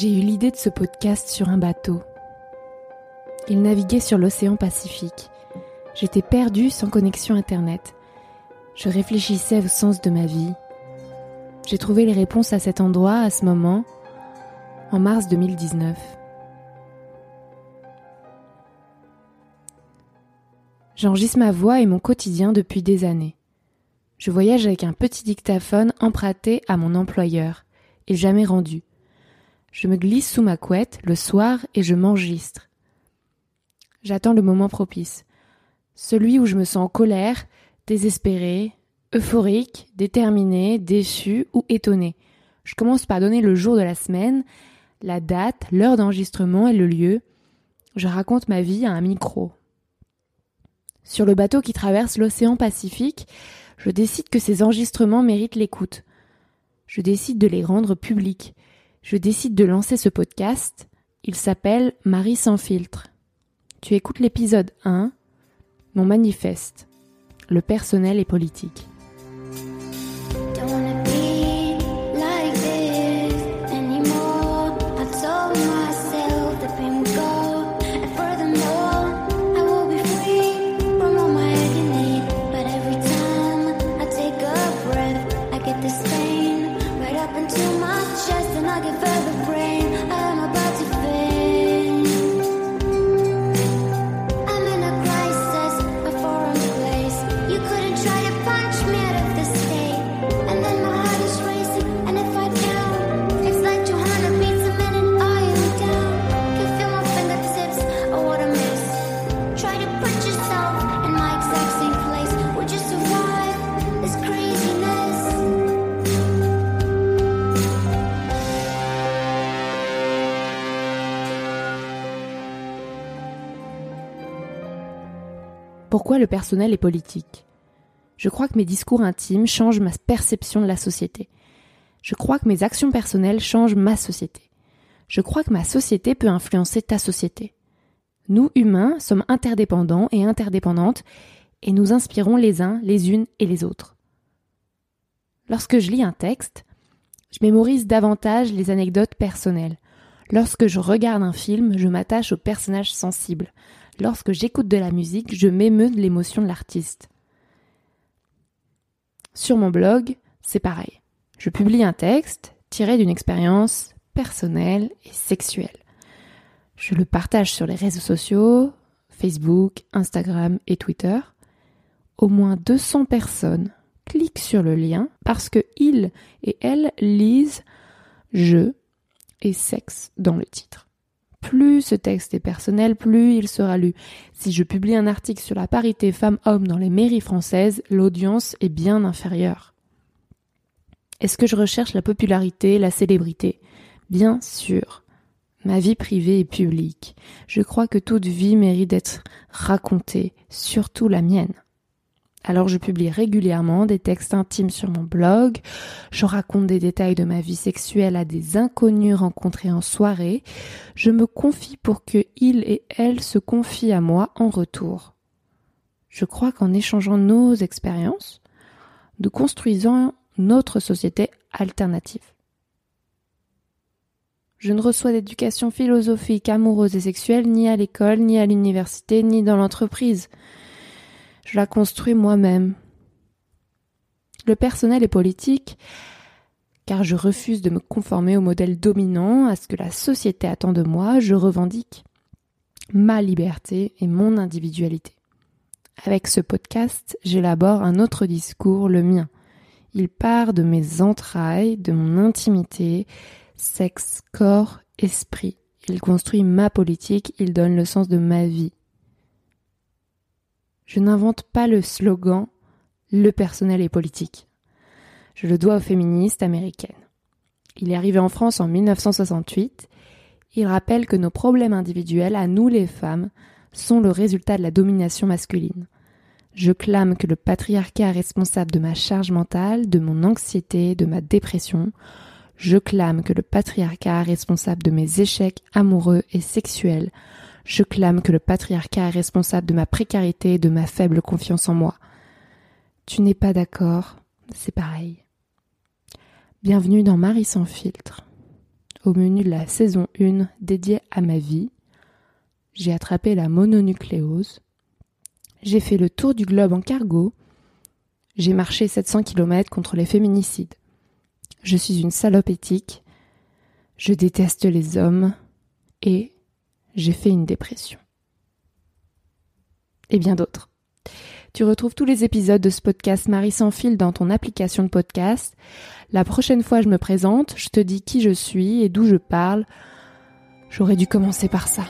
J'ai eu l'idée de ce podcast sur un bateau. Il naviguait sur l'océan Pacifique. J'étais perdue sans connexion Internet. Je réfléchissais au sens de ma vie. J'ai trouvé les réponses à cet endroit, à ce moment, en mars 2019. J'enregistre ma voix et mon quotidien depuis des années. Je voyage avec un petit dictaphone emprunté à mon employeur et jamais rendu. Je me glisse sous ma couette le soir et je m'enregistre. J'attends le moment propice. Celui où je me sens en colère, désespéré, euphorique, déterminé, déçu ou étonné. Je commence par donner le jour de la semaine, la date, l'heure d'enregistrement et le lieu. Je raconte ma vie à un micro. Sur le bateau qui traverse l'océan Pacifique, je décide que ces enregistrements méritent l'écoute. Je décide de les rendre publics. Je décide de lancer ce podcast. Il s'appelle Marie sans filtre. Tu écoutes l'épisode 1, mon manifeste. Le personnel est politique. Pourquoi le personnel est politique? Je crois que mes discours intimes changent ma perception de la société. Je crois que mes actions personnelles changent ma société. Je crois que ma société peut influencer ta société. Nous, humains, sommes interdépendants et interdépendantes, et nous inspirons les uns, les unes et les autres. Lorsque je lis un texte, je mémorise davantage les anecdotes personnelles. Lorsque je regarde un film, je m'attache aux personnages sensibles. Lorsque j'écoute de la musique, je m'émeus de l'émotion de l'artiste. Sur mon blog, c'est pareil. Je publie un texte tiré d'une expérience personnelle et sexuelle. Je le partage sur les réseaux sociaux, Facebook, Instagram et Twitter. Au moins 200 personnes cliquent sur le lien parce que ils et elles lisent je et sexe dans le titre. Plus ce texte est personnel, plus il sera lu. Si je publie un article sur la parité femmes-hommes dans les mairies françaises, l'audience est bien inférieure. Est-ce que je recherche la popularité, la célébrité? Bien sûr. Ma vie privée est publique. Je crois que toute vie mérite d'être racontée, surtout la mienne. Alors je publie régulièrement des textes intimes sur mon blog, je raconte des détails de ma vie sexuelle à des inconnus rencontrés en soirée, je me confie pour que ils et elles se confient à moi en retour. Je crois qu'en échangeant nos expériences, nous construisons notre société alternative. Je ne reçois d'éducation philosophique, amoureuse et sexuelle ni à l'école, ni à l'université, ni dans l'entreprise. Je la construis moi-même. Le personnel est politique, car je refuse de me conformer au modèle dominant, à ce que la société attend de moi, je revendique ma liberté et mon individualité. Avec ce podcast, j'élabore un autre discours, le mien. Il part de mes entrailles, de mon intimité, sexe, corps, esprit. Il construit ma politique, il donne le sens de ma vie. Je n'invente pas le slogan Le personnel est politique. Je le dois aux féministes américaines. Il est arrivé en France en 1968. Il rappelle que nos problèmes individuels, à nous les femmes, sont le résultat de la domination masculine. Je clame que le patriarcat est responsable de ma charge mentale, de mon anxiété, de ma dépression. Je clame que le patriarcat est responsable de mes échecs amoureux et sexuels, je clame que le patriarcat est responsable de ma précarité et de ma faible confiance en moi. Tu n'es pas d'accord, c'est pareil. Bienvenue dans Marie sans filtre. au menu de la saison 1 dédiée à ma vie. J'ai attrapé la mononucléose. J'ai fait le tour du globe en cargo. J'ai marché 700 km contre les féminicides. Je suis une salope éthique. Je déteste les hommes. Et j'ai fait une dépression. Et bien d'autres. Tu retrouves tous les épisodes de ce podcast Marie sans fil dans ton application de podcast. La prochaine fois je me présente, je te dis qui je suis et d'où je parle. J'aurais dû commencer par ça.